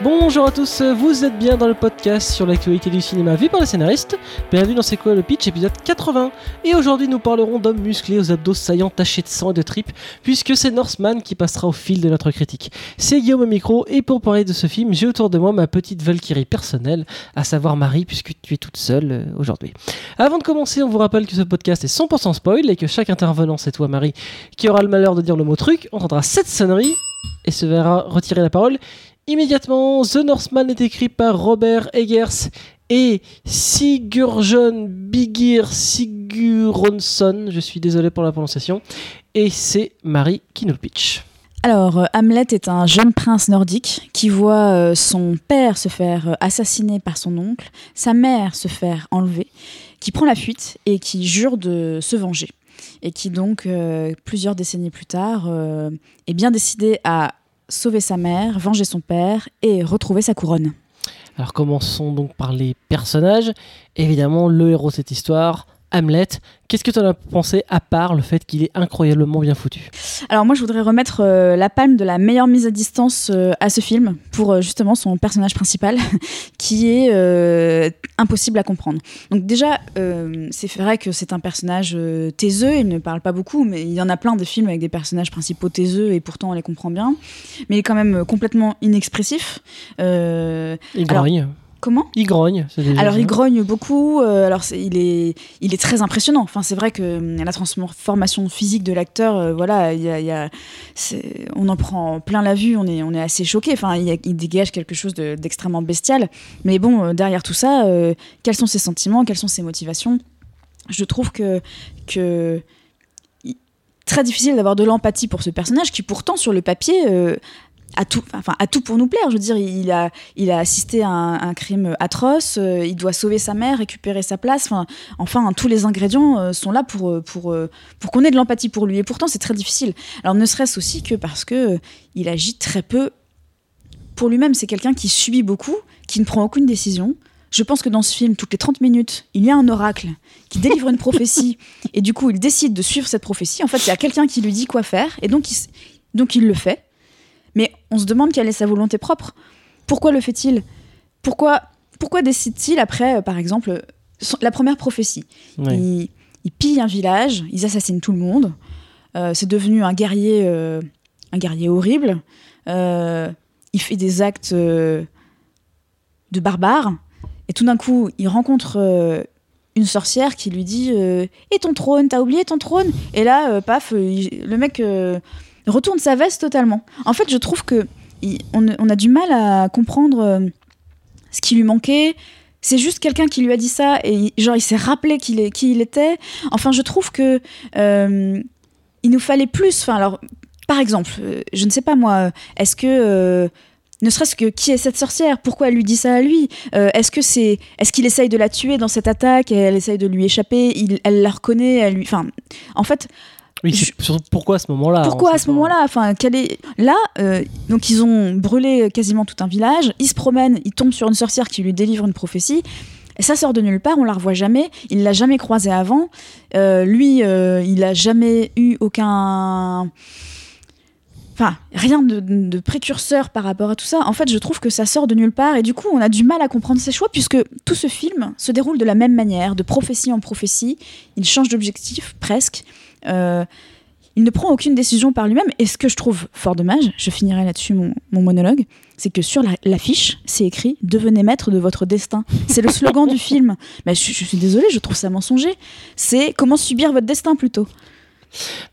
Bonjour à tous, vous êtes bien dans le podcast sur l'actualité du cinéma vu par les scénaristes. Bienvenue dans C'est quoi le pitch épisode 80. Et aujourd'hui nous parlerons d'hommes musclés aux abdos saillants tachés de sang et de tripes, puisque c'est Northman qui passera au fil de notre critique. C'est Guillaume au micro, et pour parler de ce film, j'ai autour de moi ma petite Valkyrie personnelle, à savoir Marie, puisque tu es toute seule euh, aujourd'hui. Avant de commencer, on vous rappelle que ce podcast est 100% spoil, et que chaque intervenant, c'est toi Marie, qui aura le malheur de dire le mot truc, entendra cette sonnerie, et se verra retirer la parole immédiatement. The Northman est écrit par Robert Eggers et Sigurjon Bigir Siguronsson. Je suis désolé pour la prononciation. Et c'est Marie qui nous le pitch. Alors, euh, Hamlet est un jeune prince nordique qui voit euh, son père se faire euh, assassiner par son oncle, sa mère se faire enlever, qui prend la fuite et qui jure de se venger. Et qui donc, plusieurs décennies plus tard, est bien décidé à sauver sa mère, venger son père et retrouver sa couronne. Alors commençons donc par les personnages. Évidemment, le héros de cette histoire, Hamlet. Qu'est-ce que tu en as pensé à part le fait qu'il est incroyablement bien foutu? Alors moi je voudrais remettre euh, la palme de la meilleure mise à distance euh, à ce film pour euh, justement son personnage principal qui est impossible à comprendre. Donc déjà c'est vrai que c'est un personnage taiseux, il ne parle pas beaucoup mais il y en a plein de films avec des personnages principaux taiseux et pourtant on les comprend bien. Mais il est quand même complètement inexpressif. il grogne. Comment Il grogne. Alors il grogne beaucoup. Euh, alors il est, il est très impressionnant. Enfin c'est vrai que hum, la transformation physique de l'acteur, euh, voilà, il y a, on en prend plein la vue. On est, on est assez choqué. Enfin il, dégage quelque chose d'extrêmement bestial. Mais bon euh, derrière tout ça, quels sont ses sentiments, quelles sont ses motivations? Je trouve que que très difficile d'avoir de l'empathie pour ce personnage qui pourtant sur le papier à tout, enfin, à tout pour nous plaire. Je veux dire, il a, il a assisté à un, crime atroce, euh, il doit sauver sa mère, récupérer sa place. Enfin, enfin tous les ingrédients euh, sont là pour, euh, pour, pour qu'on ait de l'empathie pour lui. Et pourtant, c'est très difficile. Alors, ne serait-ce aussi que parce que il agit très peu pour lui-même. C'est quelqu'un qui subit beaucoup, qui ne prend aucune décision. Je pense que dans ce film, toutes les 30 minutes, il y a un oracle qui délivre une prophétie et du coup, il décide de suivre cette prophétie. En fait, il y a quelqu'un qui lui dit quoi faire et donc donc il le fait. Mais on se demande quelle est sa volonté propre. Pourquoi le fait-il? Pourquoi, pourquoi décide-t-il après, euh, par exemple, la première prophétie? Il, pille un village, ils assassinent tout le monde. Euh, c'est devenu un guerrier, euh, un guerrier horrible. il fait des actes de barbare. Et tout d'un coup, il rencontre une sorcière qui lui dit Et ton trône T'as oublié ton trône? Et là, paf, le mec retourne sa veste totalement. En fait, je trouve que on, a du mal à comprendre euh, ce qui lui manquait. C'est juste quelqu'un qui lui a dit ça et genre il s'est rappelé qui il était. Enfin, je trouve que euh, il nous fallait plus. Enfin, alors, par exemple, euh, je ne sais pas moi, est-ce que ne serait-ce que qui est cette sorcière? Pourquoi elle lui dit ça à lui? Est-ce que c'est, est-ce qu'il essaye de la tuer dans cette attaque elle essaye de lui échapper? Elle la reconnaît, elle lui, enfin, en fait, oui, pourquoi à ce moment-là Pourquoi à ce moment-là? Enfin, est là euh, Donc ils ont brûlé quasiment tout un village. Ils se promènent, ils tombent sur une sorcière qui lui délivre une prophétie. Et ça sort de nulle part, on la revoit jamais. Il l'a jamais croisée avant. Euh, lui, euh, il a jamais eu aucun enfin rien de, précurseur par rapport à tout ça. En fait, je trouve que ça sort de nulle part et du coup, on a du mal à comprendre ses choix puisque tout ce film se déroule de la même manière, de prophétie en prophétie. Il change d'objectif presque. Euh, il ne prend aucune décision par lui-même. Et ce que je trouve fort dommage, je finirai là-dessus mon, monologue, c'est que sur l'affiche, c'est écrit Devenez maître de votre destin. C'est le slogan du film. Mais je, suis désolée, je trouve ça mensonger. C'est comment subir votre destin plutôt?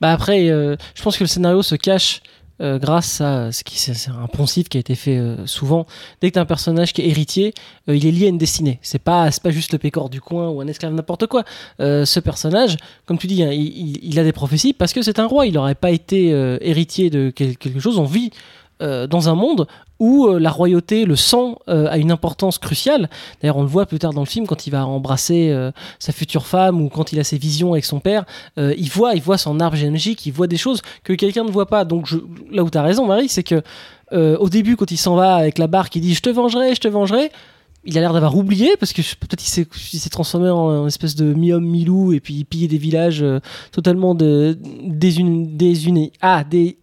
Bah après, euh, je pense que le scénario se cache euh, grâce à ce qui c'est un poncif qui a été fait euh, souvent. Dès que as un personnage qui est héritier, euh, il est lié à une destinée. C'est pas pas juste le pécor du coin ou un esclave n'importe quoi. ce personnage, comme tu dis, hein, il, a des prophéties parce que c'est un roi. Il n'aurait pas été héritier de quelque chose. On vit dans un monde où euh, la royauté, le sang euh, a une importance cruciale. D'ailleurs, on le voit plus tard dans le film quand il va embrasser euh, sa future femme ou quand il a ses visions avec son père. il voit, il voit son arbre généalogique, il voit des choses que quelqu'un ne voit pas. Donc là où tu as raison, Marie, c'est que au début, quand il s'en va avec la barque, il dit je te vengerai, je te vengerai. Il a l'air d'avoir oublié parce que peut-être il s'est transformé en, espèce de mi-homme, mi-loup et puis il pillait des villages totalement désunis. Ah, des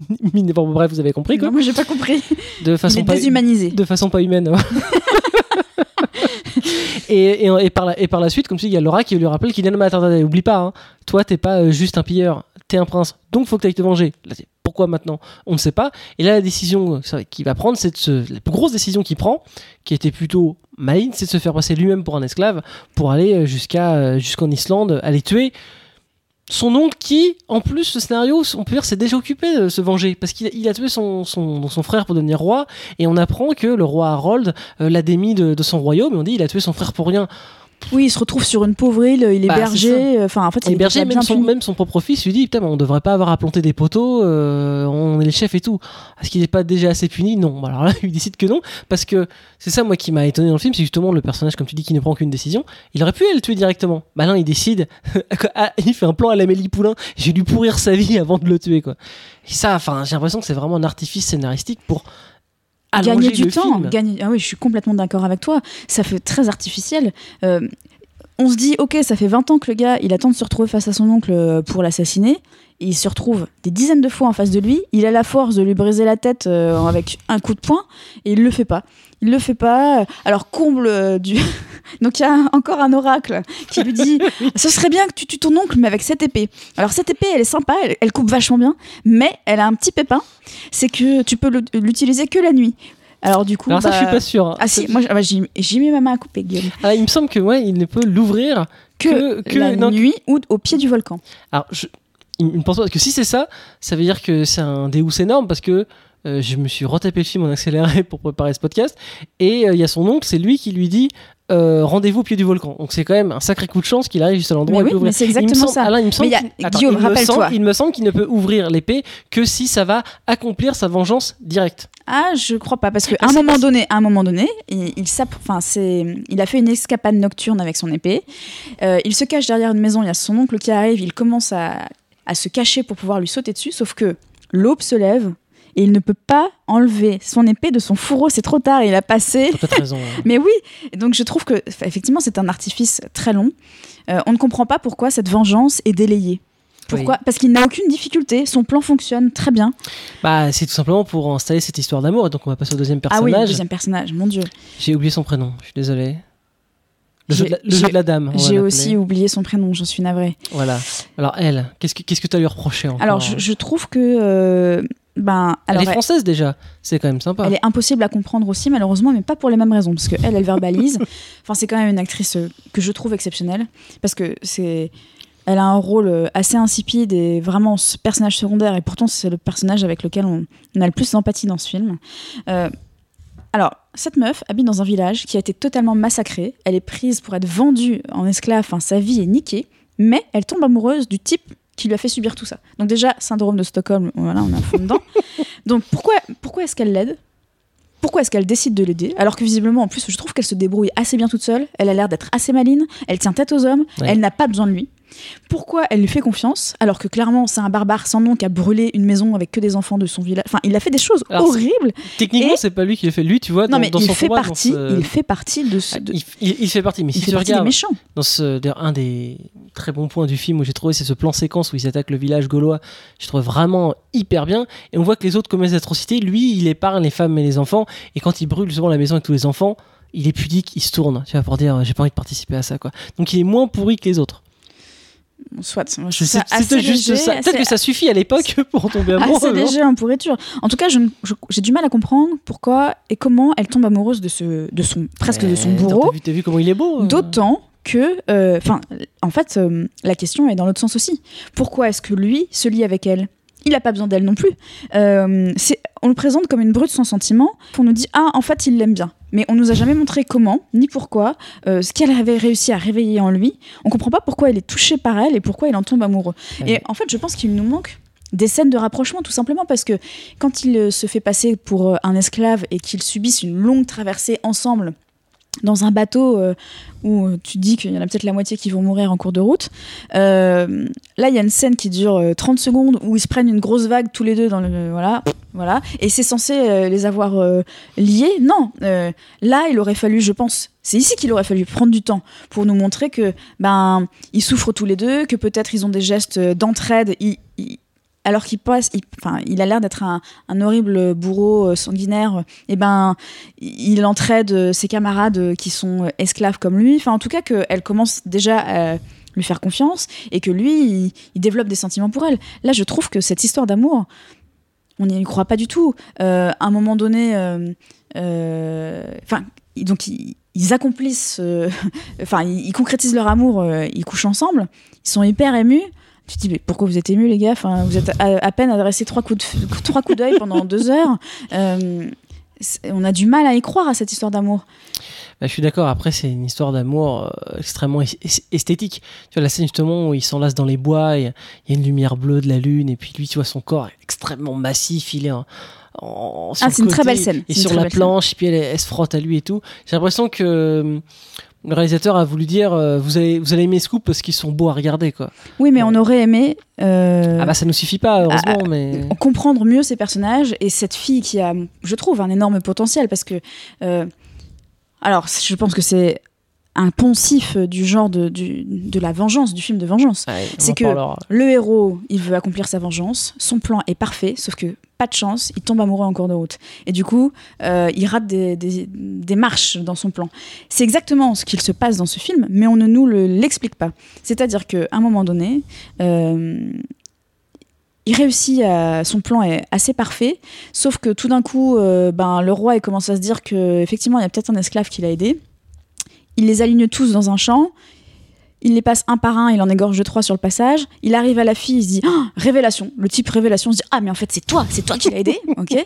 bon, bref, vous avez compris quoi. Non, moi j'ai pas compris. De façon pas déshumanisé. de façon pas humaine. ouais. et, et, et par la, et par la suite, comme si il y a Laura qui lui rappelle qu'il dit non mais attends, attends, oublie pas, hein, toi t'es pas euh, juste un pilleur, t'es un prince, donc faut que t'ailles te venger. Là, pourquoi maintenant? On ne sait pas. Et là, la décision euh, qu'il va prendre, c'est de se, la plus grosse décision qu'il prend, qui était plutôt maligne, c'est de se faire passer lui-même pour un esclave, pour aller euh, jusqu'à jusqu'en Islande, aller tuer son oncle qui, en plus, le scénario, on peut dire, s'est déjà occupé de se venger parce qu'il a, tué son, frère pour devenir roi et on apprend que le roi Harold euh, l'a démis de, de son royaume et on dit il a tué son frère pour rien. Oui, il se retrouve sur une pauvre île, il est Bah, berger. Enfin, en fait, il est Berger, même son, même son propre fils lui dit Putain, mais on devrait pas avoir à planter des poteaux, euh, on est les chefs et tout. Est-ce qu'il n'est pas déjà assez puni? Non. Bah, alors là, il décide que non, parce que c'est ça, moi, qui m'a étonné dans le film, c'est justement le personnage, comme tu dis, qui ne prend qu'une décision. Il aurait pu aller le tuer directement. Bah non, il décide, Ah, il fait un plan à l'Amélie Poulain, vais lui pourrir sa vie avant de le tuer, quoi. Et ça, enfin, j'ai l'impression que c'est vraiment un artifice scénaristique pour. Gagner du temps. film. Gagner... Ah oui, je suis complètement d'accord avec toi. Ça fait très artificiel. Euh, on se dit, ok, ça fait 20 ans que le gars, il attend de se retrouver face à son oncle euh, pour l'assassiner. Il se retrouve des dizaines de fois en face de lui. Il a la force de lui briser la tête euh, avec un coup de poing. Et il le fait pas. Il le fait pas. Alors, comble euh, du. Donc, il y a encore un oracle qui lui dit Ce serait bien que tu tues ton oncle, mais avec cette épée. Alors, cette épée, elle est sympa, elle, elle coupe vachement bien. Mais elle a un petit pépin. C'est que tu peux l'utiliser que la nuit. Alors, du coup. Alors, ça, je suis bah, pas sûr. hein. ah si, moi ah bah, j'ai mis ma main à couper, Guillaume. Ah, il me semble que, ouais, il ne peut l'ouvrir Que, Que- que- la non, nuit ou au pied du volcan. Alors, je, il me pense pas parce que si c'est ça, ça veut dire que c'est un Deus énorme parce que euh, je me suis retapé le film en accéléré pour préparer ce podcast et euh, il y a son oncle, c'est lui qui lui dit euh, rendez-vous au pied du volcan. Donc c'est quand même un sacré coup de chance qu'il arrive juste à l'endroit où il oui, peut ouvrir. mais c'est Il me exactement semble- ça. Alain, il me semble il qu'il- Attends, Guillaume, il me rappelle-toi. semble- Il me semble qu'il ne peut ouvrir l'épée que si ça va accomplir sa vengeance directe. Ah, je crois pas parce qu'à Ah, un moment pas- donné, à un moment donné, il, il s'app- enfin c'est, il a fait une escapade nocturne avec son épée. Euh, il se cache derrière une maison. Il y a son oncle qui arrive. Il commence à, à se cacher pour pouvoir lui sauter dessus. Sauf que l'aube se lève et il ne peut pas enlever son épée de son fourreau. C'est trop tard. Il a passé. Raison. Mais oui, donc je trouve que effectivement c'est un artifice très long. Euh, on ne comprend pas pourquoi cette vengeance est délayée. Pourquoi? Parce qu'il n'a aucune difficulté, son plan fonctionne très bien. Bah, c'est tout simplement pour installer cette histoire d'amour. Et donc on va passer au deuxième Ah oui, le personnage. deuxième personnage, mon dieu. J'ai oublié son prénom. Je suis désolé. Le, jeu de, la, le j'ai- jeu de la dame. J'ai aussi oublié son prénom, j'en suis navrée. Voilà. Alors elle, qu'est-ce que qu'est-ce que t'as lui reproché encore Alors je, je trouve que euh, ben alors Elle est française déjà. C'est quand même sympa. elle est impossible à comprendre aussi malheureusement, mais pas pour les mêmes raisons parce que elle verbalise. enfin c'est quand même une actrice euh, que je trouve exceptionnelle parce que c'est elle a un rôle euh, assez insipide et vraiment ce personnage secondaire et pourtant c'est le personnage avec lequel on, on a le plus d'empathie dans ce film. Euh, alors, cette meuf habite dans un village qui a été totalement massacré. Elle est prise pour être vendue en esclave, enfin, sa vie est niquée, mais elle tombe amoureuse du type qui lui a fait subir tout ça. Donc déjà, syndrome de Stockholm, voilà, on est à fond dedans. Donc pourquoi, pourquoi est-ce qu'elle l'aide? Pourquoi est-ce qu'elle décide de l'aider? Alors que visiblement, en plus, je trouve qu'elle se débrouille assez bien toute seule. Elle a l'air d'être assez maline. Elle tient tête aux hommes. Ouais. Elle n'a pas besoin de lui. Pourquoi elle lui fait confiance alors que clairement c'est un barbare sans nom qui a brûlé une maison avec que des enfants de son village? Enfin, il a fait des choses Alors, horribles. Techniquement, Et- c'est pas lui qui le fait. Lui, tu vois, Non dans, mais dans il son fait combat, partie. ce- Il fait partie de. ce- de- il, il- il fait partie. Mais il si fait tu regardes méchants. dans ce, d'ailleurs, un des très bons points du film où j'ai trouvé, c'est ce plan séquence où il s'attaque le village gaulois. Je trouve vraiment hyper bien. Et on voit que les autres commettent des atrocités. Lui, il épargne les femmes et les enfants. Et quand il brûle souvent la maison avec tous les enfants, il est pudique, il se tourne. Tu vois, pour dire, j'ai pas envie de participer à ça, quoi. Donc il est moins pourri que les autres. Soit. moi, je ça assez juste léger, ça. Peut-être assez- que ça suffit à l'époque pour tomber amoureux. assez léger en pourriture. En tout cas, je ne- je- j'ai du mal à comprendre pourquoi et comment elle tombe amoureuse de, ce, de son presque de son bourreau. T'as vu, t'as vu comment il est beau D'autant que, euh, enfin, en fait, euh, la question est dans l'autre sens aussi. Pourquoi est-ce que lui se lie avec elle? Il n'a pas besoin d'elle non plus. Euh, on le présente comme une brute sans sentiment. On nous dit ah, en fait, il l'aime bien. Mais on nous a jamais montré comment ni pourquoi, euh, ce qu'elle avait réussi à réveiller en lui. On comprend pas pourquoi il est touché par elle et pourquoi il en tombe amoureux. Ouais. Et en fait, je pense qu'il nous manque des scènes de rapprochement tout simplement parce que quand il euh, se fait passer pour un esclave et qu'ils subissent une longue traversée ensemble dans un bateau euh, où euh, tu te dis qu'il y en a peut-être la moitié qui vont mourir en cours de route. Euh, là, il y a une scène qui dure euh, 30 secondes où ils se prennent une grosse vague tous les deux dans le voilà, voilà, et c'est censé les avoir liés. Non, là, il aurait fallu, je pense, c'est ici qu'il aurait fallu prendre du temps pour nous montrer que ben ils souffrent tous les deux, que peut-être ils ont des gestes d'entraide. Alors qu'il passe, il, enfin, il a l'air d'être un, horrible bourreau euh, sanguinaire. Et ben, il entraide euh, ses camarades euh, qui sont esclaves comme lui. Enfin, en tout cas, qu'elle commence déjà à lui faire confiance et que lui, il, développe des sentiments pour elle. Là, je trouve que cette histoire d'amour, on n'y croit pas du tout. À un moment donné, enfin, donc ils, accomplissent, enfin, ils, ils concrétisent leur amour, ils couchent ensemble, ils sont hyper émus. Tu te dis, mais pourquoi vous êtes émus, les gars Enfin, Vous êtes à, à peine adressé trois coups de f- trois coups d'œil pendant deux heures. Euh, on a du mal à y croire à cette histoire d'amour. Bah, je suis d'accord. Après, c'est une histoire d'amour euh, extrêmement es- es- esthétique. Tu vois, la scène justement où ils s'enlacent dans les bois, il y, a- une lumière bleue de la lune, et puis lui, tu vois, son corps est extrêmement massif. Il est en. Ah, c'est une très belle scène. Et sur la scène. planche, et puis elle, elle se frotte à lui et tout. J'ai l'impression que le réalisateur a voulu dire euh, vous, allez, vous allez aimer ce couple parce qu'ils sont beaux à regarder. Quoi. Oui, mais on aurait aimé. euh, Ah bah ça nous suffit pas, heureusement, mais. comprendre mieux ces personnages et cette fille qui a, je trouve, un énorme potentiel parce que, euh, alors, je pense que c'est un poncif du genre de, du- de la vengeance, du film de vengeance. Ouais, c'est que-. Le héros, il veut accomplir sa vengeance, son plan est parfait, sauf que pas de chance, il tombe amoureux en cours de route. Et du coup, euh, il rate des, des- des marches dans son plan. C'est exactement ce qu'il se passe dans ce film, mais on ne nous le- l'explique pas. C'est-à-dire qu'à un moment donné, euh, il réussit à, son plan est assez parfait, sauf que tout d'un coup, euh, ben, le roi il commence à se dire que effectivement il y a peut-être un esclave qui l'a aidé. Il les aligne tous dans un champ. Il les passe un par un, il en égorge trois sur le passage. Il arrive à la fille, il se dit Ah, révélation. Le type révélation se dit ah mais en fait c'est toi, c'est toi qui l'as aidé, ok.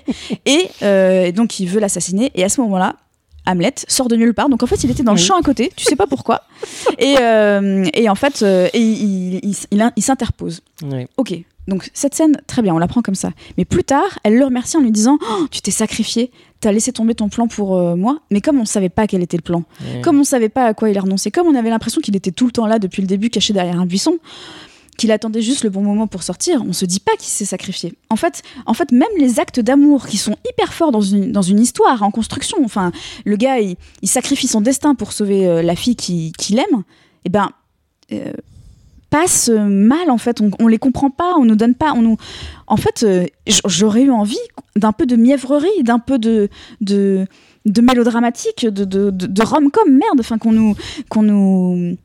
Et, euh, et donc il veut l'assassiner. Et à ce moment-là, Hamlet sort de nulle part. Donc en fait il était dans le Oui. champ à côté, tu sais pas pourquoi. Et, euh, et en fait euh, et il, il- il- il s'interpose. Ok, donc cette scène, très bien, on la prend comme ça. Mais plus tard, elle le remercie en lui disant Oh, Tu t'es sacrifié, t'as laissé tomber ton plan pour euh, moi. Mais comme on savait pas quel était le plan, comme on savait pas à quoi il a renoncé, comme on avait l'impression qu'il était tout le temps là depuis le début, caché derrière un buisson, qu'il attendait juste le bon moment pour sortir, on se dit pas qu'il s'est sacrifié. En fait, en fait, même les actes d'amour qui sont hyper forts dans une, dans une histoire, en construction, enfin, le gars, il, il sacrifie son destin pour sauver euh, la fille qui- qu'il aime, et ben. euh, passent euh, mal en fait on, on les comprend pas on nous donne pas on nous en fait euh, j'aurais eu envie d'un peu de mièvrerie d'un peu de de, de mélodramatique de de, de, de rom-com merde enfin qu'on nous qu'on nous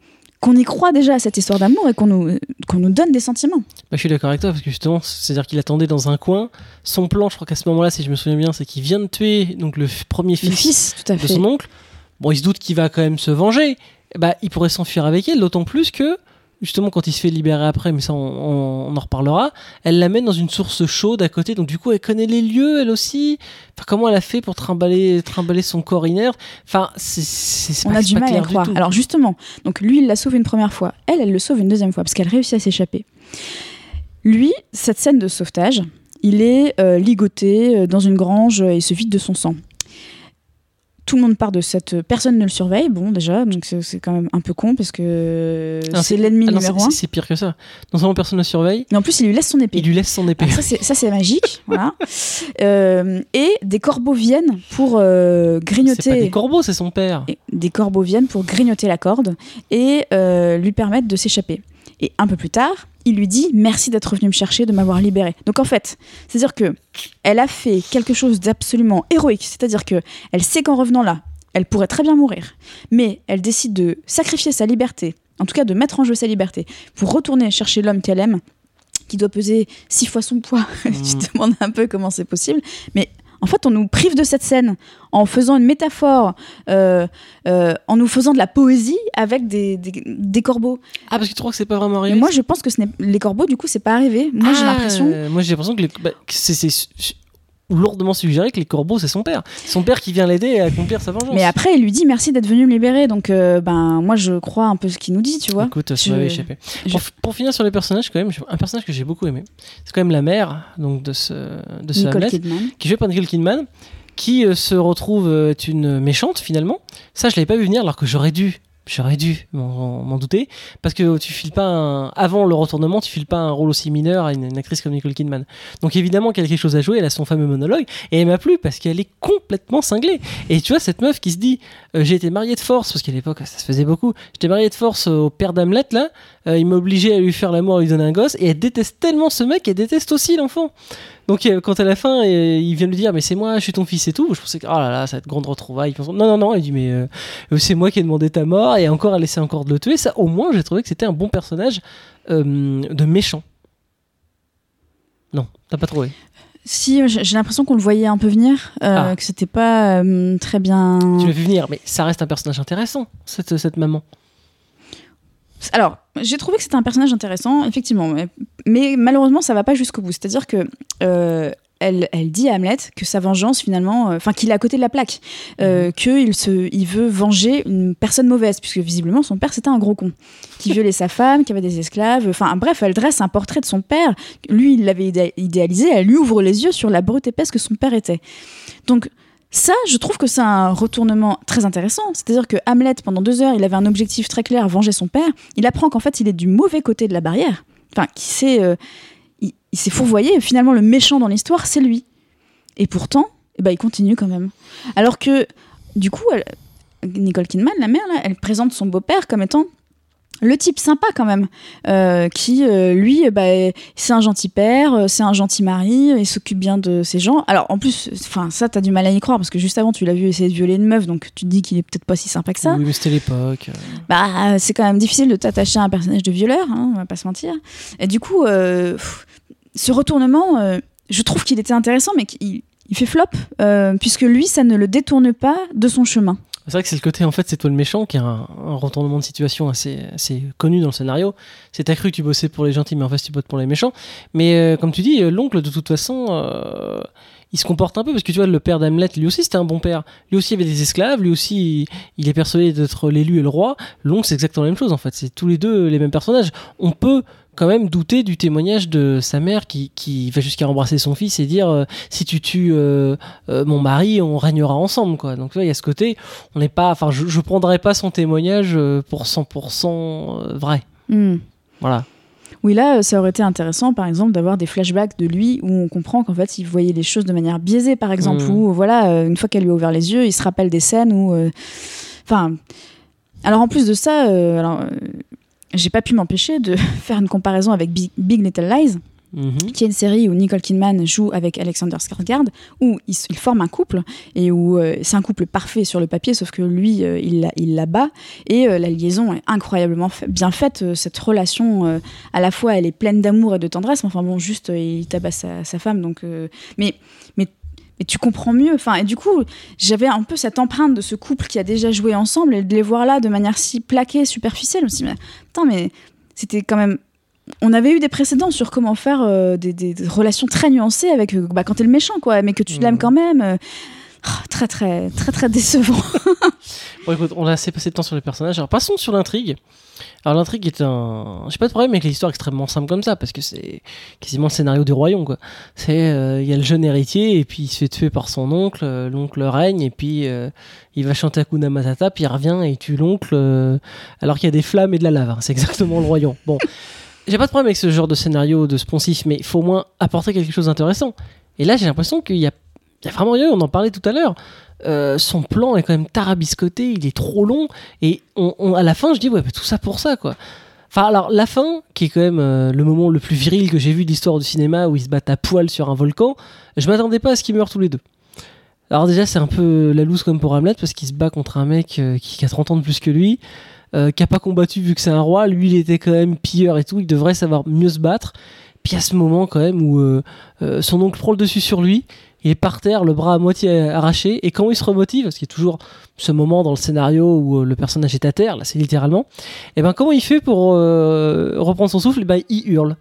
qu'on y croit déjà à cette histoire d'amour et qu'on nous qu'on nous donne des sentiments Bah, je suis d'accord avec toi parce que justement, c'est-à-dire qu'il attendait dans un coin. Son plan, je crois qu'à ce moment-là, si je me souviens bien, c'est qu'il vient de tuer donc le premier le fils, fils tout à de fait son oncle. Bon, il se doute qu'il va quand même se venger. Bah, il pourrait s'enfuir avec elle, d'autant plus que justement quand il se fait libérer après, mais ça on, on- on en reparlera. Elle l'amène dans une source chaude à côté, donc du coup elle connaît les lieux, elle aussi. Enfin, comment elle a fait pour trimballer, trimballer son corps inerte? Enfin, c'est on pas- a du pas mal à croire. alors justement donc lui il la sauve une première fois. Elle elle le sauve une deuxième fois parce qu'elle réussit à s'échapper. Lui cette scène de sauvetage il est euh, ligoté euh, dans une grange euh, et se vide de son sang tout le monde part de cette personne ne le surveille bon déjà donc c'est quand même un peu con parce que c'est l'ennemi ah non, numéro c'est- un c'est- pire que ça. Non seulement personne ne surveille, mais en plus il lui laisse son épée il lui laisse son épée. Ah, ça, c'est, ça, c'est magique. voilà. Euh, et des corbeaux viennent pour euh, grignoter. C'est pas des corbeaux, c'est son père. et des corbeaux viennent pour grignoter la corde et euh, lui permettre de s'échapper. Et un peu plus tard, il lui dit merci d'être venu me chercher, de m'avoir libéré. Donc en fait, c'est-à-dire que elle a fait quelque chose d'absolument héroïque. C'est-à-dire que elle sait qu'en revenant là, elle pourrait très bien mourir, mais elle décide de sacrifier sa liberté, en tout cas de mettre en jeu sa liberté, pour retourner chercher l'homme qu'elle aime, qui doit peser six fois son poids. tu te demandes un peu comment c'est possible, mais en fait, on nous prive de cette scène en faisant une métaphore, euh, euh, en nous faisant de la poésie avec des, des, des corbeaux. Ah, parce que tu crois que c'est pas vraiment Mais réaliste moi, je pense que ce les corbeaux, du coup, c'est pas arrivé. Moi, j'ai Ah, l'impression. moi, j'ai l'impression que, les- bah, c'est lourdement suggéré que les corbeaux, c'est son père. Son père qui vient l'aider à accomplir sa vengeance. Mais après, il lui dit merci d'être venu me libérer. Donc, euh, ben, moi, je crois un peu ce qu'il nous dit, tu vois. Écoute, ça m'avait échappé. je- Pour, pour finir sur les personnages, quand même, un personnage que j'ai beaucoup aimé, c'est quand même la mère donc de ce, de ce Nicole Hamlet, Kidman. qui est jouée par Nicole Kidman, qui euh, se retrouve euh, être une méchante finalement. Ça, je l'avais pas vu venir, alors que j'aurais dû J'aurais dû m'en douter parce que tu files pas un, avant le retournement, tu files pas un rôle aussi mineur à une, actrice comme Nicole Kidman. Donc évidemment qu'elle a quelque chose à jouer, elle a son fameux monologue et elle m'a plu parce qu'elle est complètement cinglée. Et tu vois cette meuf qui se dit euh, j'ai été mariée de force parce qu'à l'époque ça se faisait beaucoup. J'étais mariée de force au père d'Hamlet là, euh, il m'a obligé à lui faire l'amour, à lui donner un gosse et elle déteste tellement ce mec, elle déteste aussi l'enfant. Donc euh, quand à la fin il vient lui dire mais c'est moi, je suis ton fils et tout, je pensais que oh là là ça va être grande retrouvaille. Non non non, il dit mais euh, c'est moi qui ai demandé ta mort et encore elle essaie encore de le tuer. Ça au moins j'ai trouvé que c'était un bon personnage euh, de méchant. Non, t'as pas trouvé si, j'ai l'impression qu'on le voyait un peu venir, ah. que c'était pas très bien. Tu l'as vu venir, mais ça reste un personnage intéressant, cette, cette maman. Alors, j'ai trouvé que c'était un personnage intéressant, effectivement, mais, malheureusement, ça va pas jusqu'au bout. C'est-à-dire que euh, elle, dit à Hamlet que sa vengeance, finalement, euh, enfin, qu'il est à côté de la plaque, euh, mhm. qu'il se, il veut venger une personne mauvaise, puisque visiblement, son père, c'était un gros con, qui violait sa femme, qui avait des esclaves. Enfin, bref, elle dresse un portrait de son père. Lui, il l'avait idéalisé, elle lui ouvre les yeux sur la brute épaisse que son père était. Donc, ça, je trouve que c'est un retournement très intéressant. C'est-à-dire que Hamlet, pendant deux heures, il avait un objectif très clair, venger son père. Il apprend qu'en fait, il est du mauvais côté de la barrière. Enfin, qui s'est, euh, il, s'est fourvoyé. finalement, le méchant dans l'histoire, c'est lui. Et pourtant, eh ben, il continue quand même. Alors que, du coup, Nicole Kidman, la mère, elle présente son beau-père comme étant le type sympa quand même, euh, qui euh, lui, bah, c'est un gentil père, euh, c'est un gentil mari, il s'occupe bien de ses gens. Alors en plus, enfin ça t'as du mal à y croire parce que juste avant tu l'as vu essayer de violer une meuf, donc tu te dis qu'il est peut-être pas si sympa que ça. Oui, mais c'était l'époque. Bah c'est quand même difficile de t'attacher à un personnage de violeur, hein, on va pas se mentir. Et du coup, ce retournement, je trouve qu'il était intéressant, mais qu'il il fait flop puisque lui, ça ne le détourne pas de son chemin. C'est vrai que c'est le côté, en fait, c'est toi le méchant qui a un, retournement de situation assez, assez connu dans le scénario. C'est t'as cru que tu bossais pour les gentils, mais en fait, tu bosses pour les méchants. Mais euh, comme tu dis, euh, l'oncle, de toute façon, euh, il se comporte un peu parce que tu vois, le père d'Hamlet, lui aussi, c'était un bon père. Lui aussi, il avait des esclaves. Lui aussi, il est persuadé d'être l'élu et le roi. L'oncle, c'est exactement la même chose, en fait. C'est tous les deux les mêmes personnages. On peut quand même douter du témoignage de sa mère qui, qui va jusqu'à embrasser son fils et dire euh, si tu tues euh, euh, mon mari, on régnera ensemble quoi. Donc il y a ce côté, on n'est pas, enfin je, je prendrais pas son témoignage pour 100% vrai. Hmm. Voilà. Oui, là, ça aurait été intéressant, par exemple, d'avoir des flashbacks de lui où on comprend qu'en fait, il voyait les choses de manière biaisée, par exemple, hmm. ou voilà, une fois qu'elle lui a ouvert les yeux, il se rappelle des scènes où, enfin, alors en plus de ça, alors, j'ai pas pu m'empêcher de faire une comparaison avec Big, Little Lies. Mhm. qui est une série où Nicole Kidman joue avec Alexander Skarsgård, où ils, forment un couple et où euh, c'est un couple parfait sur le papier, sauf que lui, euh, il, la, il bat et euh, la liaison est incroyablement bien faite. cette relation, à la fois, elle est pleine d'amour et de tendresse. Enfin bon, juste, il tabasse sa, sa femme, donc. mais mais et tu comprends mieux. Enfin, et du coup, j'avais un peu cette empreinte de ce couple qui a déjà joué ensemble et de les voir là de manière si plaquée, superficielle. Je me suis dit, mais, attends, mais c'était quand même. On avait eu des précédents sur comment faire euh, des, relations très nuancées avec euh, bah, quand t'es le méchant, quoi, mais que tu l'aimes mmh. quand même. Euh, oh, très, très, très, très décevant. bon, écoute, on a assez passé de temps sur les personnages. Alors, passons sur l'intrigue. Alors l'intrigue est un, j'ai pas de problème avec l'histoire extrêmement simple comme ça parce que c'est quasiment le scénario du royaume quoi. C'est euh, il y a le jeune héritier et puis il se fait tuer par son oncle, euh, l'oncle règne et puis euh, il va chanter Hakuna Matata puis il revient et il tue l'oncle alors qu'il y a des flammes et de la lave. Hein. C'est exactement le royaume. Bon, j'ai pas de problème avec ce genre de scénario de sponsif mais il faut au moins apporter quelque chose d'intéressant. Et là j'ai l'impression qu'il y a, vraiment rien. On en parlait tout à l'heure. Euh, son plan est quand même tarabiscoté, il est trop long, et on, à la fin, je dis, ouais, tout ça pour ça, quoi. Enfin, alors, la fin, qui est quand même euh, le moment le plus viril que j'ai vu de l'histoire du cinéma, où ils se battent à poil sur un volcan, je m'attendais pas à ce qu'ils meurent tous les deux. Alors, déjà, c'est un peu la loose comme pour Hamlet, parce qu'il se bat contre un mec euh, qui, a 30 ans de plus que lui, qui a pas combattu vu que c'est un roi, lui, il était quand même pilleur et tout, il devrait savoir mieux se battre. Puis à ce moment, quand même, où son oncle prend le dessus sur lui, il est par terre, le bras à moitié arraché, et quand il se remotive, parce qu'il y a toujours ce moment dans le scénario où euh, le personnage est à terre, là c'est littéralement, et eh ben comment il fait pour euh, reprendre son souffle? Et eh ben il hurle.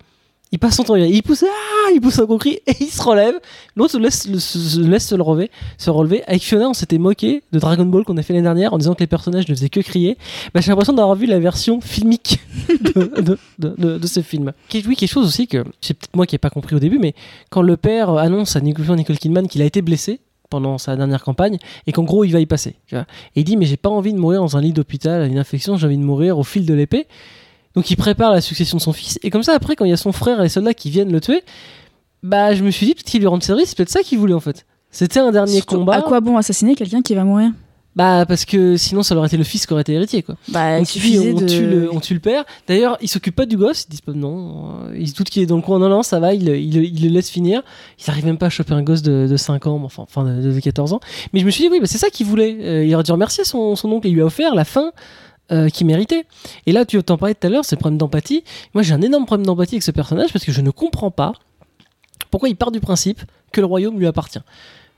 Il passe son temps, il pousse, ah, il pousse un gros cri et il se relève. L'autre se laisse, se laisse se le relever, se. Avec Fiona, on s'était moqué de Dragon Ball qu'on a fait l'année dernière en disant que les personnages ne faisaient que crier. Bah, j'ai l'impression d'avoir vu la version filmique de, ce film. Oui, quelque chose aussi que c'est peut-être moi qui n'ai pas compris au début, mais quand le père annonce à Nicole Kidman qu'il a été blessé, pendant sa dernière campagne et qu'en gros il va y passer. Et il dit mais j'ai pas envie de mourir dans un lit d'hôpital à une infection, j'ai envie de mourir au fil de l'épée. Donc il prépare la succession de son fils et comme ça après quand il y a son frère et les soldats qui viennent le tuer, bah je me suis dit peut-être qu'il lui rend service, c'est peut-être ça qu'il voulait en fait. C'était un dernier combat. À quoi bon assassiner quelqu'un qui va mourir? Bah parce que sinon ça aurait été le fils qui aurait été héritier quoi. Bah on, de... tue le, on tue le père. D'ailleurs il s'occupe pas du gosse, ils disent pas non, euh, ils se doutent qu'il est dans le coin, non non ça va, il, il, il le laisse finir. Ils arrivent même pas à choper un gosse de, de 5 ans, enfin, enfin de, de 14 ans. Mais je me suis dit oui bah, c'est ça qu'il voulait. Euh, il aurait dû remercier son, son oncle, il lui a offert la fin. Euh, qu'il méritait. Et là, tu t'en parlais tout à l'heure, c'est le problème d'empathie. Moi, j'ai un énorme problème d'empathie avec ce personnage parce que je ne comprends pas pourquoi il part du principe que le royaume lui appartient.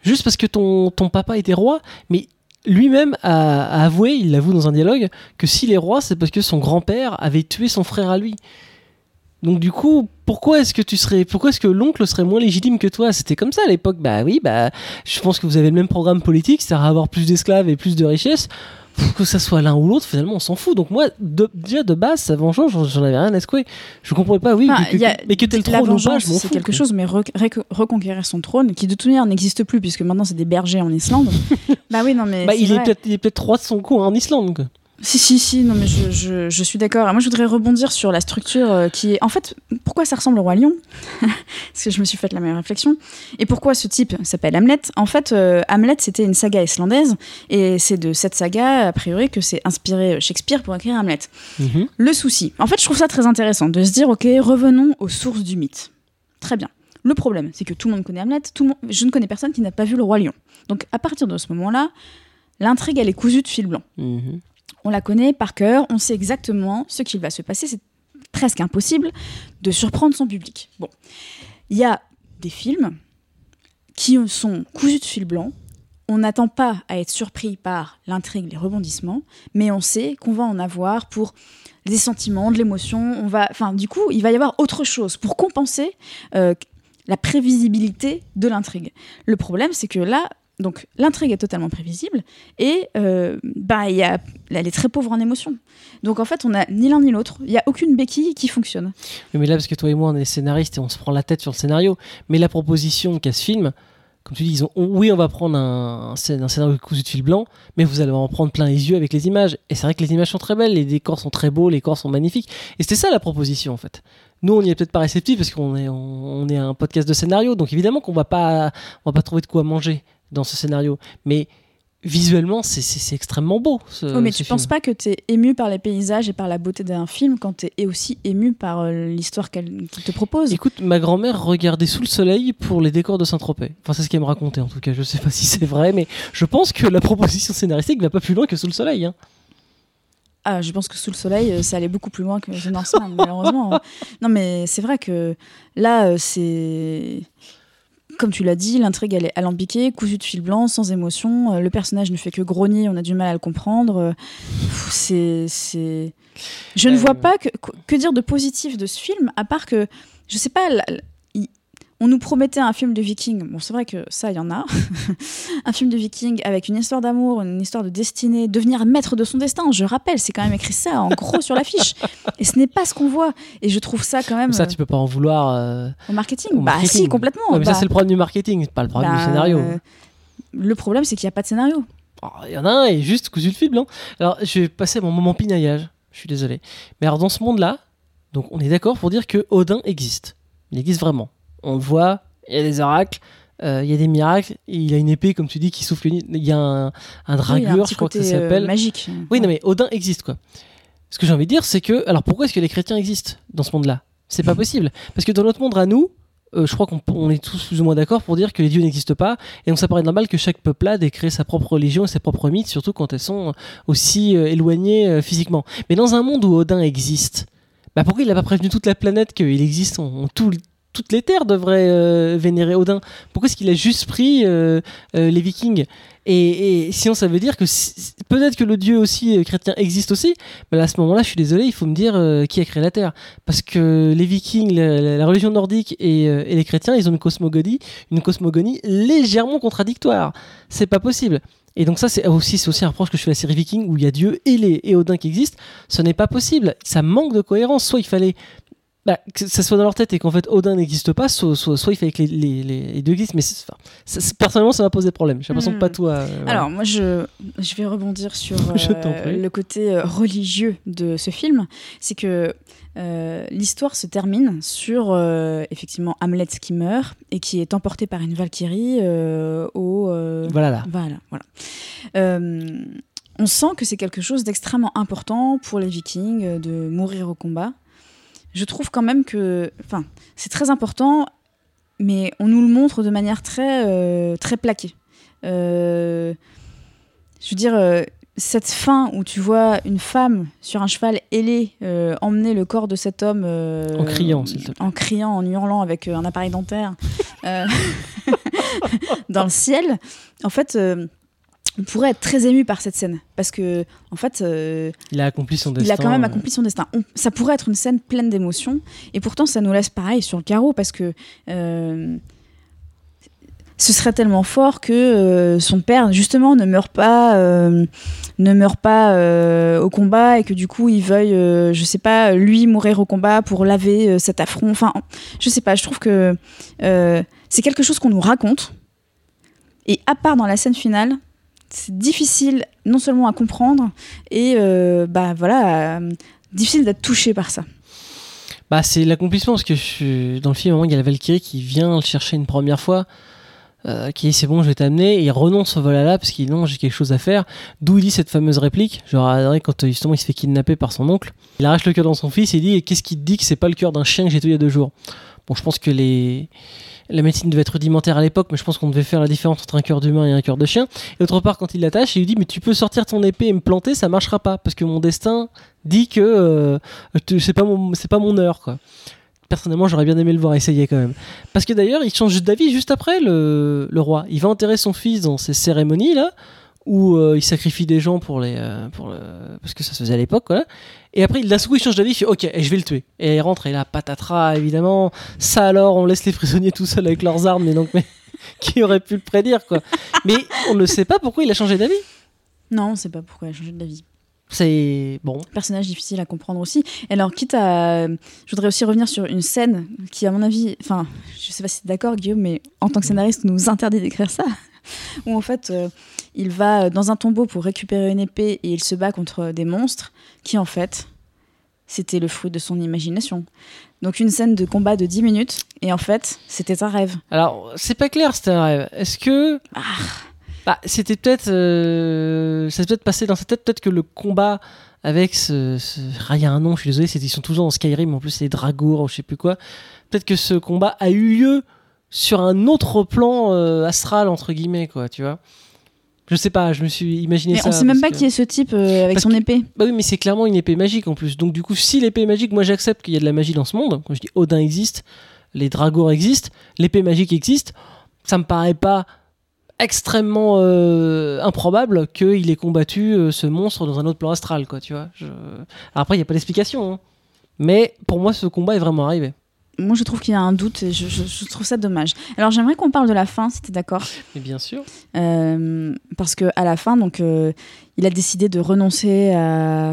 Juste parce que ton, ton papa était roi, mais lui-même a, a avoué, il l'avoue dans un dialogue, que s'il est roi, c'est parce que son grand-père avait tué son frère à lui. Donc du coup, pourquoi est-ce que tu serais, pourquoi est-ce que l'oncle serait moins légitime que toi? C'était comme ça à l'époque. Bah oui, bah je pense que vous avez le même programme politique, c'est-à-dire avoir plus d'esclaves et plus de richesses. Que ça soit l'un ou l'autre, finalement, on s'en fout. Donc moi, de, déjà de base, sa vengeance, j'en avais rien à secouer. Je comprenais pas, oui, Enfin, que- a- mais que t'es le la trône ou pas, c'est quelque chose, mais rec- rec- reconquérir son trône, qui de toute manière n'existe plus, puisque maintenant c'est des bergers en Islande. bah oui, non, mais. Bah, c'est il est il est peut-être roi de son coin en Islande. Quoi. Si, si, si, non, mais je, je, je suis d'accord. Moi, je voudrais rebondir sur la structure euh, qui est. En fait, pourquoi ça ressemble au Roi Lion? Parce que je me suis fait la même réflexion. Et pourquoi ce type s'appelle Hamlet? En fait, euh, Hamlet, c'était une saga islandaise, et c'est de cette saga, a priori, que s'est inspiré Shakespeare pour écrire Hamlet. Mhm. Le souci. En fait, je trouve ça très intéressant de se dire, ok, revenons aux sources du mythe. Très bien. Le problème, c'est que tout le monde connaît Hamlet, tout le monde... je ne connais personne qui n'a pas vu le Roi Lion. Donc, à partir de ce moment-là, l'intrigue, elle est cousue de fil blanc. Mhm. On la connaît par cœur, on sait exactement ce qu'il va se passer. C'est presque impossible de surprendre son public. Bon, il y a des films qui sont cousus de fil blanc. On n'attend pas à être surpris par l'intrigue, les rebondissements, mais on sait qu'on va en avoir pour des sentiments, de l'émotion. On va, enfin, du coup, il va y avoir autre chose pour compenser euh, la prévisibilité de l'intrigue. Le problème, c'est que là, donc l'intrigue est totalement prévisible et euh, bah, y a, elle est très pauvre en émotion. Donc en fait, on n'a ni l'un ni l'autre. Il n'y a aucune béquille qui fonctionne. Oui, mais là, parce que toi et moi, on est scénaristes et on se prend la tête sur le scénario. Mais la proposition qu'a ce film, comme tu dis, ils ont, oui, on va prendre un, un scén- un scénario cousu de fil blanc, mais vous allez en prendre plein les yeux avec les images. Et c'est vrai que les images sont très belles, les décors sont très beaux, les corps sont magnifiques. Et c'était ça la proposition, en fait. Nous, on n'y est peut-être pas réceptifs parce qu'on est, on est un podcast de scénario, donc évidemment qu'on va pas, on va pas trouver de quoi manger dans ce scénario. Mais visuellement, c'est- extrêmement beau. Ce, Oh, mais ce tu film. penses pas que tu es ému par les paysages et par la beauté d'un film quand tu es aussi ému par euh, l'histoire qu'elle qu'il te propose? Écoute, ma grand-mère regardait sous le soleil pour les décors de Saint-Tropez. Enfin, c'est ce qu'elle me racontait en tout cas. Je sais pas si c'est vrai, mais je pense que la proposition scénaristique va pas plus loin que sous le soleil. hein. Ah, je pense que sous le soleil, euh, ça allait beaucoup plus loin que The Northman, malheureusement. Non, mais c'est vrai que là, euh, c'est. Comme tu l'as dit, l'intrigue, elle est alambiquée, cousue de fil blanc, sans émotion. Euh, Le personnage ne fait que grogner, on a du mal à le comprendre. Euh, C'est. c'est- Je ne Euh, vois pas que, que dire de positif de ce film, à part que, je sais pas, la- on nous promettait un film de viking. Bon, c'est vrai que ça, il y en a. un film de viking avec une histoire d'amour, une histoire de destinée, devenir maître de son destin. Je rappelle, c'est quand même écrit ça en gros sur l'affiche. Et ce n'est pas ce qu'on voit. Et je trouve ça quand même ça, euh, tu peux pas en vouloir. euh, au marketing. au bah si, complètement. mais ça, Bah, c'est le problème du marketing, pas le problème bah, du scénario. euh, le problème, c'est qu'il n'y a pas de scénario. Oh, Il y en a un et juste cousu de fil blanc. Alors, je vais passer à mon moment pinaillage. Je suis désolé. Mais alors, dans ce monde-là, donc on est d'accord pour dire que Odin existe. Il existe vraiment. On le voit, il y a des oracles, euh, il y a des miracles, et il a une épée, comme tu dis, qui souffle. une- Il y a un, Oui, y dragueur, je crois que ça euh, s'appelle. magique. Oui, non, mais Odin existe, quoi. Ce que j'ai envie de dire, c'est que. Alors, pourquoi est-ce que les chrétiens existent dans ce monde-là? C'est pas possible. Parce que dans notre monde à nous, euh, je crois qu'on on est tous plus ou moins d'accord pour dire que les dieux n'existent pas. Et donc, ça paraît normal que chaque peuplade ait créé sa propre religion et ses propres mythes, surtout quand elles sont aussi euh, éloignées euh, physiquement. Mais dans un monde où Odin existe, bah pourquoi il n'a pas prévenu toute la planète qu'il existe on, on- tout- toutes les terres devraient euh, vénérer Odin. Pourquoi est-ce qu'il a juste pris euh, euh, les Vikings? Et, et sinon, ça veut dire que peut-être que le dieu aussi chrétien existe aussi, mais à ce moment-là, je suis désolé, il faut me dire qui a créé la Terre. Parce que les Vikings, la, religion nordique et, et les chrétiens, ils ont une cosmogonie, une cosmogonie légèrement contradictoire. C'est pas possible. Et donc ça, c'est aussi, c'est aussi un reproche que je fais à la série Viking où il y a Dieu et, les, et Odin qui existent. Ce n'est pas possible. Ça manque de cohérence. Soit il fallait bah, que ça soit dans leur tête et qu'en fait Odin n'existe pas, soit, soit, soit il fait que les, les, les deux existent, mais c'est- enfin, ça- personnellement ça m'a posé problème. J'ai l'impression Hmm. que pas toi. euh, voilà. Alors, moi, je, je vais rebondir sur euh, le côté euh, religieux de ce film. C'est que euh, l'histoire se termine sur, euh, effectivement, Hamlet qui meurt et qui est emporté par une Valkyrie euh, au... Voilà là. Voilà, voilà. On sent que c'est quelque chose d'extrêmement important pour les Vikings de mourir au combat. Je trouve quand même que, enfin, c'est très important, mais on nous le montre de manière très, euh, très plaquée. Euh, je veux dire, euh, cette fin où tu vois une femme sur un cheval ailé euh, emmener le corps de cet homme En criant, s'il te plaît. en criant, en hurlant avec un appareil dentaire dans le ciel. En fait, on pourrait être très ému par cette scène parce que, en fait, euh, Il a accompli son destin. il a quand même euh, accompli son destin. On- ça pourrait être une scène pleine d'émotions et pourtant ça nous laisse pareil sur le carreau parce que. euh, ce serait tellement fort que euh, son père justement ne meurt pas ne meurt pas au combat et que du coup il veuille je sais pas lui mourir au combat pour laver cet affront enfin je sais pas je trouve que c'est quelque chose qu'on nous raconte et à part dans la scène finale c'est difficile non seulement à comprendre et euh, bah voilà euh, difficile d'être touché par ça. Bah, c'est l'accomplissement parce que dans le film, il y a la Valkyrie qui vient le chercher une première fois. euh, qui dit c'est bon je vais t'amener et il renonce au vol à la parce qu'il dit non j'ai quelque chose à faire. D'où il dit cette fameuse réplique genre quand justement il se fait kidnapper par son oncle. Il arrache le cœur dans son fils et il dit qu'est-ce qui dit que c'est pas le cœur d'un chien que j'ai tué il y a deux jours? Bon je pense que les la médecine devait être rudimentaire à l'époque, mais je pense qu'on devait faire la différence entre un cœur d'humain et un cœur de chien. Et d'autre part, quand il l'attache, il lui dit Mais tu peux sortir ton épée et me planter, ça marchera pas, parce que mon destin dit que euh, c'est pas, mon- pas mon heure. Quoi. Personnellement, j'aurais bien aimé le voir essayer quand même. Parce que d'ailleurs, il change d'avis juste après, le, le roi. Il va enterrer son fils dans ces cérémonies là, où euh, il sacrifie des gens pour les, euh, pour le, parce que ça se faisait à l'époque, voilà. Et après, d'un coup, il change d'avis, il fait OK, et je vais le tuer. Et il rentre, et là, patatras, évidemment. Ça alors, on laisse les prisonniers tout seuls avec leurs armes, mais donc, mais qui aurait pu le prédire, quoi? Mais on ne sait pas pourquoi il a changé d'avis. non on sait pas pourquoi il a changé d'avis C'est bon. personnage difficile à comprendre aussi. Et alors, quitte à. Je voudrais aussi revenir sur une scène qui, à mon avis. Enfin, je sais pas si tu es d'accord, Guillaume, mais en tant que scénariste, nous interdit d'écrire ça. Où en fait, euh, il va dans un tombeau pour récupérer une épée et il se bat contre des monstres qui, en fait, c'était le fruit de son imagination. Donc, une scène de combat de 10 minutes et en fait, c'était un rêve. Alors, c'est pas clair, c'était un rêve. Est-ce que. Bah, c'était peut-être. euh, Ça s'est peut-être passé dans sa tête, peut-être que le combat avec ce. ce- Ah, il y a un nom, je suis désolé, ils sont toujours dans Skyrim, en plus c'est les Dragours ou je sais plus quoi. Peut-être que ce combat a eu lieu sur un autre plan euh, astral, entre guillemets, quoi, tu vois. Je sais pas, je me suis imaginé Mais ça. on sait même pas que- qui est ce type euh, avec Parce son que- épée. Bah oui, mais c'est clairement une épée magique en plus. Donc du coup, si l'épée est magique, moi j'accepte qu'il y a de la magie dans ce monde. Quand je dis Odin existe, les Dragours existent, l'épée magique existe, ça me paraît pas extrêmement euh, improbable qu'il ait combattu ce monstre dans un autre plan astral, quoi, tu vois. Je- Alors après, il n'y a pas d'explication. hein. Mais pour moi, ce combat est vraiment arrivé. Moi, je trouve qu'il y a un doute et je, je- je trouve ça dommage. Alors, j'aimerais qu'on parle de la fin, si t'es d'accord. Mais bien sûr. Euh, parce que à la fin, donc, euh, il a décidé de renoncer à,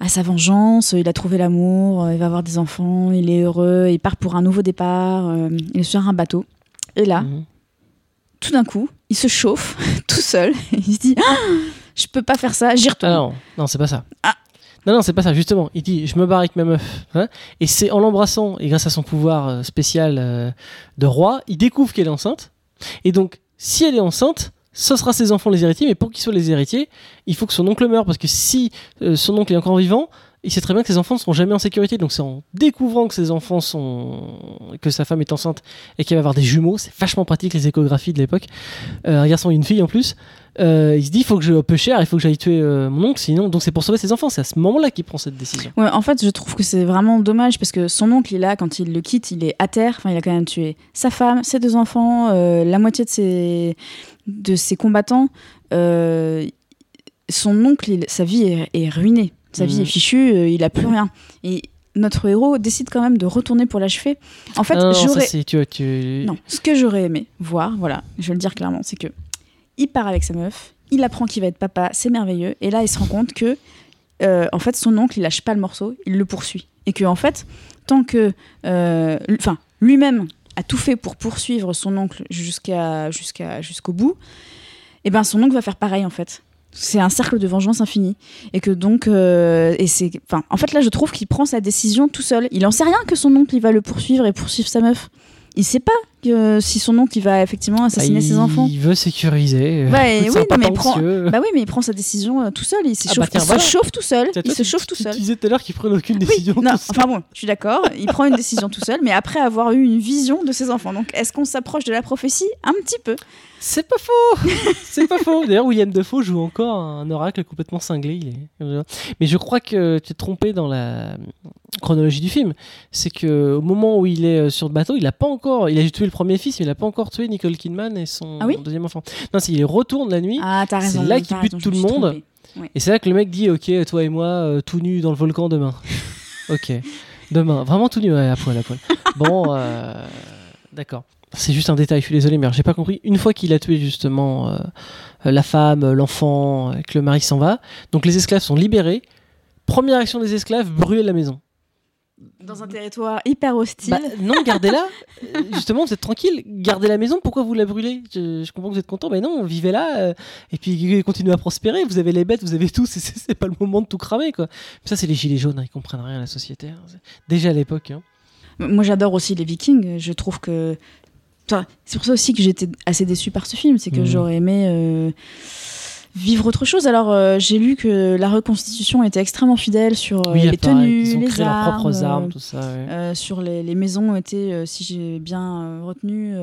à sa vengeance. Il a trouvé l'amour, euh, il va avoir des enfants, il est heureux, il part pour un nouveau départ. euh, il est sur un bateau. Et là, Mhm. tout d'un coup, il se chauffe tout seul. il se dit Ah, Je peux pas faire ça, j'y Ah retourne. non, non, c'est pas ça. Ah. Non, non, c'est pas ça, justement. Il dit Je me barre avec ma meuf. hein. et c'est en l'embrassant, et grâce à son pouvoir euh, spécial euh, de roi, il découvre qu'elle est enceinte. Et donc, si elle est enceinte, ce sera ses enfants les héritiers, mais pour qu'ils soient les héritiers, il faut que son oncle meure, parce que si euh, son oncle est encore vivant, il sait très bien que ses enfants ne seront jamais en sécurité. Donc c'est en découvrant que ses enfants sont. que sa femme est enceinte et qu'elle va avoir des jumeaux, c'est vachement pratique les échographies de l'époque. Euh, un garçon et une fille en plus. Euh, il se dit il faut que je peu cher, il faut que j'aille tuer euh, mon oncle, sinon. Donc c'est pour sauver ses enfants. C'est à ce moment-là qu'il prend cette décision. Ouais, en fait, je trouve que c'est vraiment dommage parce que son oncle, il a, quand il le quitte, il est à terre. Enfin, il a quand même tué sa femme, ses deux enfants, euh, la moitié de ses, de ses combattants. Son oncle, sa vie est ruinée. Sa vie est fichue, euh, il a plus rien. Et notre héros décide quand même de retourner pour l'achever. En fait, Ah j'aurais. c'est- tu, tu... Non, ce que j'aurais aimé voir, voilà, je vais le dire clairement, c'est que il part avec sa meuf, il apprend qu'il va être papa, c'est merveilleux, et là il se rend compte que, euh, en fait, son oncle, il lâche pas le morceau, il le poursuit. et que en fait, tant que, euh, enfin, lui-même a tout fait pour poursuivre son oncle jusqu'à jusqu'à jusqu'au bout, et ben son oncle va faire pareil en fait. C'est un cercle de vengeance infini et que donc euh, et c'est enfin en fait là je trouve qu'il prend sa décision tout seul. Il en sait rien que son oncle il va le poursuivre et poursuivre sa meuf. Il sait pas que si son oncle il va effectivement assassiner Bah, ses enfants. Il veut sécuriser. Ouais, C'est oui, non, mais il prend-. Bah oui, mais il prend sa décision euh, tout seul. Il, s'échauffe- bah tiens, il voilà. se chauffe tout seul. Il se tu- chauffe tu- tout tu seul. disais tout à l'heure qu'il prenait aucune Oui, décision non, enfin bon, je suis d'accord. Il prend une décision tout seul, mais après avoir eu une vision de ses enfants. Donc, est-ce qu'on s'approche de la prophétie Un petit peu? C'est pas faux C'est pas faux D'ailleurs, William Defoe joue encore un oracle complètement cinglé. Il est... Mais je crois que tu es trompé dans la chronologie du film. C'est que au moment où il est euh, sur le bateau, il a pas encore... Il a tué le premier fils, mais il a pas encore tué Nicole Kidman et son Ah oui deuxième enfant. Non, c'est il retourne la nuit. Ah, t'as C'est raison. là t'as qu'il bute tout le monde. trompée. Et c'est là que le mec dit Ok, toi et moi, euh, tout nus dans le volcan demain. ok. Demain. Vraiment tout nu, ouais, à poil, à poil. Bon, euh, d'accord. C'est juste un détail, je suis désolé, mais j'ai pas compris. Une fois qu'il a tué justement euh, la femme, l'enfant, euh, que le mari s'en va, donc les esclaves sont libérés. Première action des esclaves, brûler la maison. Dans un territoire hyper hostile. Bah, non, gardez-la. Justement, vous êtes tranquille. Gardez la maison. Pourquoi vous la brûlez? Je, je comprends que vous êtes content, mais non, vivez là. euh, et puis continuez à prospérer. Vous avez les bêtes, vous avez tout. C'est- pas le moment de tout cramer, quoi. Ça, c'est les gilets jaunes. hein, ils comprennent rien à la société. hein. Déjà à l'époque. hein. Moi, j'adore aussi les Vikings. Je trouve que. Enfin, c'est pour ça aussi que j'étais assez déçue par ce film. C'est que Mhm. j'aurais aimé euh, vivre autre chose. Alors, euh, j'ai lu que la reconstitution était extrêmement fidèle sur euh, oui, les tenues, Ils ont les créé armes. leurs propres armes, tout ça. ouais. sur les, les maisons étaient, si j'ai bien retenu,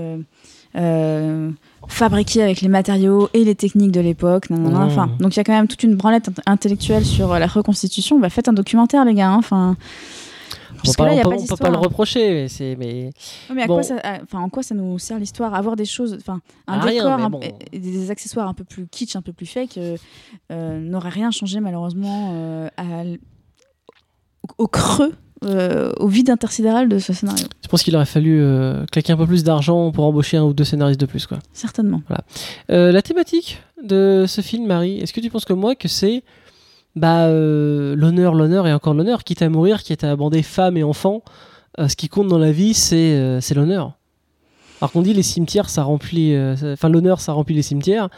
fabriquées avec les matériaux et les techniques de l'époque. Mmh. Enfin, donc il y a quand même toute une branlette int- intellectuelle sur la reconstitution. Bah, faites un documentaire, les gars. hein. Enfin, parce peut que là, il pas, n'y a on pas peut- on peut pas le reprocher. Mais c'est mais mais à Bon. quoi ça, à- enfin, en quoi ça nous sert l'histoire? Avoir des choses, enfin, un Ah, décor bon. des accessoires un peu plus kitsch, un peu plus fake, euh, euh, n'aurait rien changé malheureusement euh, à au, au creux, euh, au vide intersidéral de ce scénario. je pense qu'il aurait fallu euh, claquer un peu plus d'argent pour embaucher un ou deux scénaristes de plus, quoi. Certainement. Euh, la thématique de ce film, Marie, est-ce que tu penses comme moi que c'est bah, euh, l'honneur, l'honneur et encore l'honneur, quitte à mourir, quitte à abander femmes et enfants, euh, ce qui compte dans la vie, c'est euh, c'est l'honneur. Alors qu'on dit les cimetières, ça remplit, enfin l'honneur, ça remplit les cimetières,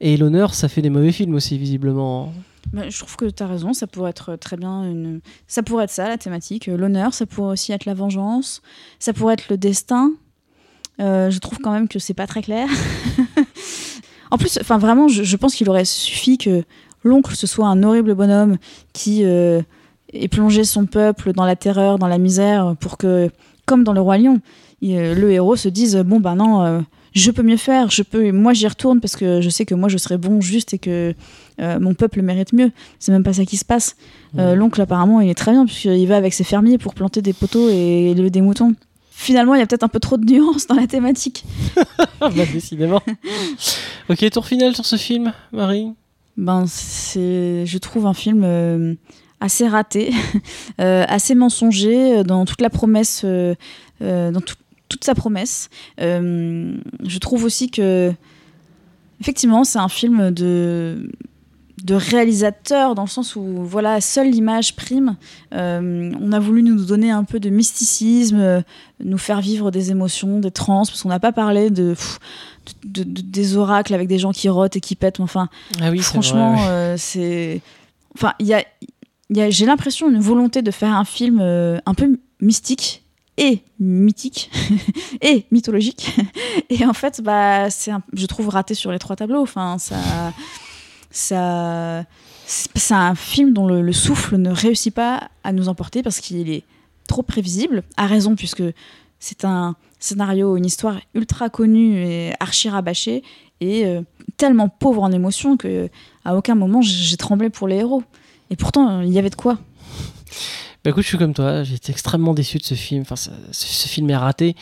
et l'honneur, ça fait des mauvais films aussi, visiblement. Bah, je trouve que tu as raison, ça pourrait être très bien une... Ça pourrait être ça, la thématique. L'honneur, ça pourrait aussi être la vengeance, ça pourrait être le destin. Je trouve quand même que c'est pas très clair. en plus, enfin vraiment, je pense qu'il aurait suffi que l'oncle ce soit un horrible bonhomme qui euh, ait plongé son peuple dans la terreur, dans la misère, pour que, comme dans le roi lion, il- euh, le héros se dise bon ben non, euh, je peux mieux faire, je peux, moi j'y retourne parce que je sais que moi je serai bon, juste et que euh, mon peuple mérite mieux. C'est même pas ça qui se passe. Euh. L'oncle, apparemment, il est très bien, puisqu'il va avec ses fermiers pour planter des poteaux et élever des moutons. Finalement, il y a peut-être un peu trop de nuances dans la thématique. Ah, bah, décidément. ok, tour final sur ce film, Marie? Ben, c'est, je trouve un film euh, assez raté, euh, assez mensonger euh, dans toute la promesse, dans tout- toute sa promesse. Je trouve aussi que, effectivement, c'est un film de réalisateur dans le sens où voilà seule l'image prime on a voulu nous donner un peu de mysticisme nous faire vivre des émotions des trans parce qu'on n'a pas parlé de, de- de- des oracles avec des gens qui rotent et qui pètent enfin Ah oui, Franchement, ouais. euh, c'est. Enfin, il y a, il y a- j'ai l'impression une volonté de faire un film euh, un peu mystique et mythique et mythologique. et en fait, bah, c'est, un- je trouve raté sur les trois tableaux. Enfin, ça, ça, c'est c'est un film dont le, le souffle ne réussit pas à nous emporter parce qu'il est trop prévisible. À raison, puisque c'est un scénario, une histoire ultra connue et archi rabâchée et euh, tellement pauvre en émotions que à aucun moment j'ai tremblé pour les héros. Et pourtant, il y avait de quoi. Bah écoute, je suis comme toi, j'ai été extrêmement déçu de ce film. Enfin, ce, film est raté.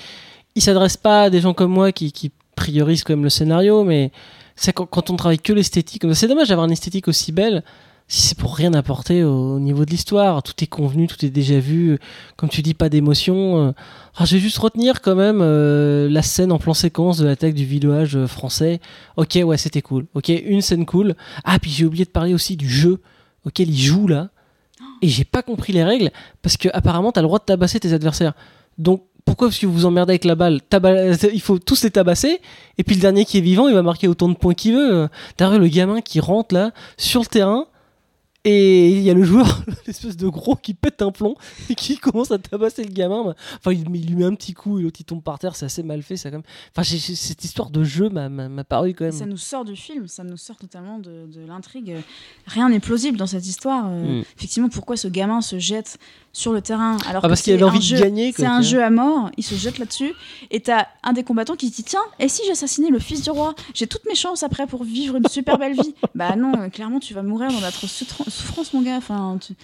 Il s'adresse pas à des gens comme moi qui, priorisent quand même le scénario, mais c'est quand, quand on travaille que l'esthétique. C'est dommage d'avoir une esthétique aussi belle si c'est pour rien apporter au, au niveau de l'histoire. Tout est convenu, tout est déjà vu. Comme tu dis, pas d'émotion. Euh, ah, je vais juste retenir quand même euh, la scène en plan séquence de l'attaque du village euh, français. Ok, ouais, c'était cool. Ok, une scène cool. Ah, puis j'ai oublié de parler aussi du jeu auquel il joue là. Et j'ai pas compris les règles parce que apparemment t'as le droit de tabasser tes adversaires. Donc pourquoi Parce que vous vous emmerdez avec la balle? Il faut tous les tabasser. Et puis le dernier qui est vivant, il va marquer autant de points qu'il veut. T'as le gamin qui rentre là sur le terrain. Et il y a le joueur, l'espèce de gros qui pète un plomb et qui commence à tabasser le gamin. Bah, Enfin, il, il lui met un petit coup et l'autre il tombe par terre. C'est assez mal fait, ça quand même. Enfin, cette histoire de jeu m'a- paru quand Ça même. nous sort du film, ça nous sort totalement de, de l'intrigue. Rien n'est plausible dans cette histoire. Euh, Mm. Effectivement, pourquoi ce gamin se jette sur le terrain alors Ah, parce qu'il avait envie de jeu- gagner, C'est un jeu à mort, il se jette là-dessus. Et t'as un des combattants qui dit Tiens, et si j'assassinais le fils du roi? J'ai toutes mes chances après pour vivre une super belle vie. bah non, euh, clairement, tu vas mourir dans d'atroces soutran- souffrances, mon gars. Enfin, tu-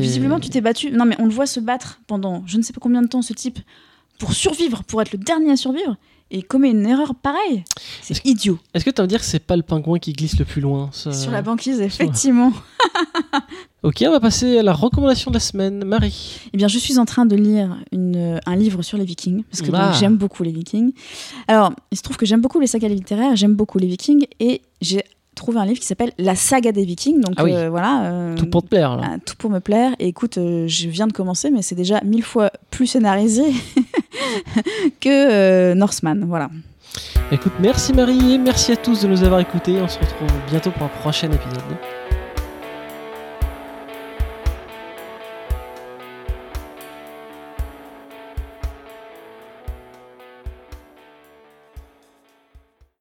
Visiblement, tu t'es battu. Non, mais on le voit se battre pendant je ne sais pas combien de temps, ce type, pour survivre, pour être le dernier à survivre. Et commet une erreur pareille. C'est idiot. Est-ce que tu vas me dire que c'est pas le pingouin qui glisse le plus loin ça Sur la banquise, effectivement. Ok, on va passer à la recommandation de la semaine. Marie. Eh bien, je suis en train de lire une, un livre sur les Vikings, parce que Ah. j'aime beaucoup les Vikings. Alors, il se trouve que j'aime beaucoup les sagas littéraires, j'aime beaucoup les Vikings, et j'ai trouvé un livre qui s'appelle La saga des Vikings. Donc Ah oui. euh, voilà. euh, Tout pour te plaire, là. ah, tout pour me plaire. Et écoute, euh, je viens de commencer, mais c'est déjà mille fois plus scénarisé que Norseman. Voilà. Écoute, merci Marie et merci à tous de nous avoir écoutés. On se retrouve bientôt pour un prochain épisode.